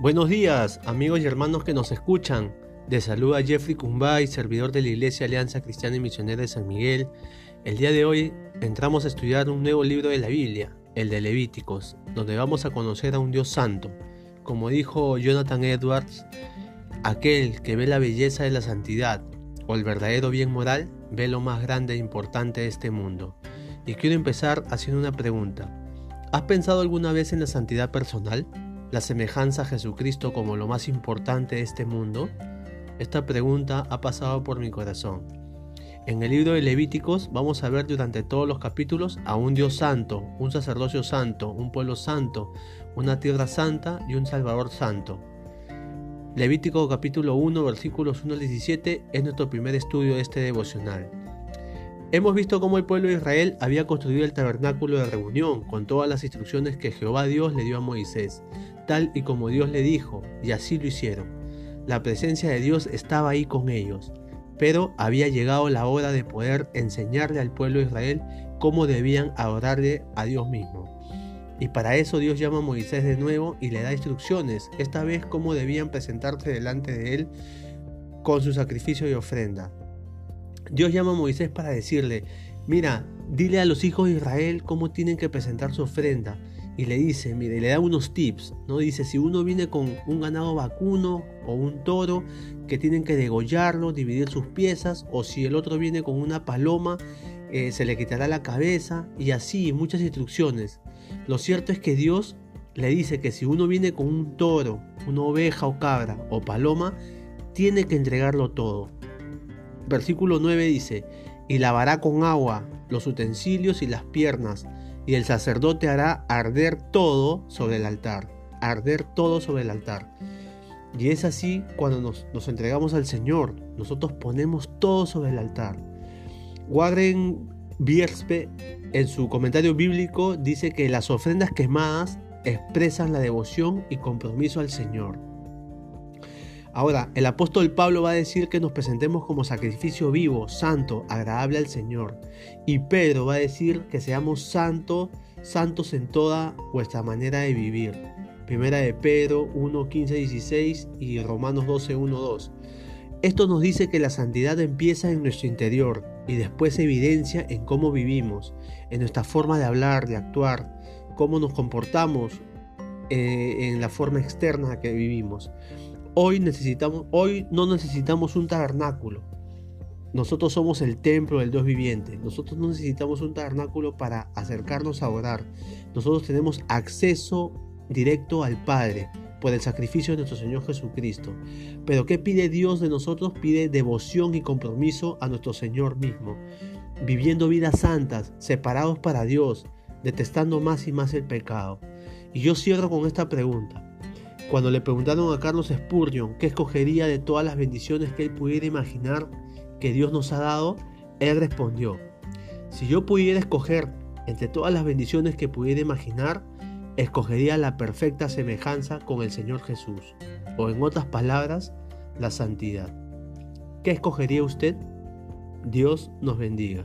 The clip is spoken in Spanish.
Buenos días, amigos y hermanos que nos escuchan. De saluda Jeffrey Cumbay, servidor de la Iglesia Alianza Cristiana y Misionera de San Miguel. El día de hoy entramos a estudiar un nuevo libro de la Biblia, el de Levíticos, donde vamos a conocer a un Dios santo. Como dijo Jonathan Edwards, aquel que ve la belleza de la santidad o el verdadero bien moral, ve lo más grande e importante de este mundo. Y quiero empezar haciendo una pregunta. ¿Has pensado alguna vez en la santidad personal? La semejanza a Jesucristo como lo más importante de este mundo? Esta pregunta ha pasado por mi corazón. En el libro de Levíticos vamos a ver durante todos los capítulos a un Dios santo, un sacerdocio santo, un pueblo santo, una tierra santa y un Salvador santo. Levítico capítulo 1 versículos 1 al 17 es nuestro primer estudio de este devocional. Hemos visto cómo el pueblo de Israel había construido el tabernáculo de reunión con todas las instrucciones que Jehová Dios le dio a Moisés, tal y como Dios le dijo, y así lo hicieron. La presencia de Dios estaba ahí con ellos, pero había llegado la hora de poder enseñarle al pueblo de Israel cómo debían adorarle a Dios mismo. Y para eso Dios llama a Moisés de nuevo y le da instrucciones, esta vez cómo debían presentarse delante de él con su sacrificio y ofrenda. Dios llama a Moisés para decirle, mira, dile a los hijos de Israel cómo tienen que presentar su ofrenda. Y le dice, mire, le da unos tips, ¿no? Dice, si uno viene con un ganado vacuno o un toro, que tienen que degollarlo, dividir sus piezas, o si el otro viene con una paloma, eh, se le quitará la cabeza, y así, muchas instrucciones. Lo cierto es que Dios le dice que si uno viene con un toro, una oveja o cabra o paloma, tiene que entregarlo todo versículo 9 dice, y lavará con agua los utensilios y las piernas, y el sacerdote hará arder todo sobre el altar, arder todo sobre el altar. Y es así cuando nos, entregamos al Señor, nosotros ponemos todo sobre el altar. Warren Bierspe en su comentario bíblico dice que las ofrendas quemadas expresan la devoción y compromiso al Señor. Ahora, el apóstol Pablo va a decir que nos presentemos como sacrificio vivo, santo, agradable al Señor. Y Pedro va a decir que seamos santos, santos en toda vuestra manera de vivir. Primera de Pedro 1, 15, 16 y Romanos 12, 1, 2. Esto nos dice que la santidad empieza en nuestro interior y después se evidencia en cómo vivimos, en nuestra forma de hablar, de actuar, cómo nos comportamos eh, en la forma externa que vivimos. Hoy necesitamos, hoy no necesitamos un tabernáculo. Nosotros somos el templo del Dios viviente. Nosotros no necesitamos un tabernáculo para acercarnos a orar. Nosotros tenemos acceso directo al Padre por el sacrificio de nuestro Señor Jesucristo. Pero ¿qué pide Dios de nosotros? Pide devoción y compromiso a nuestro Señor mismo, viviendo vidas santas, separados para Dios, detestando más y más el pecado. Y yo cierro con esta pregunta. Cuando le preguntaron a Carlos Spurgeon qué escogería de todas las bendiciones que él pudiera imaginar que Dios nos ha dado, él respondió, si yo pudiera escoger entre todas las bendiciones que pudiera imaginar, escogería la perfecta semejanza con el Señor Jesús, o en otras palabras, la santidad. ¿Qué escogería usted? Dios nos bendiga.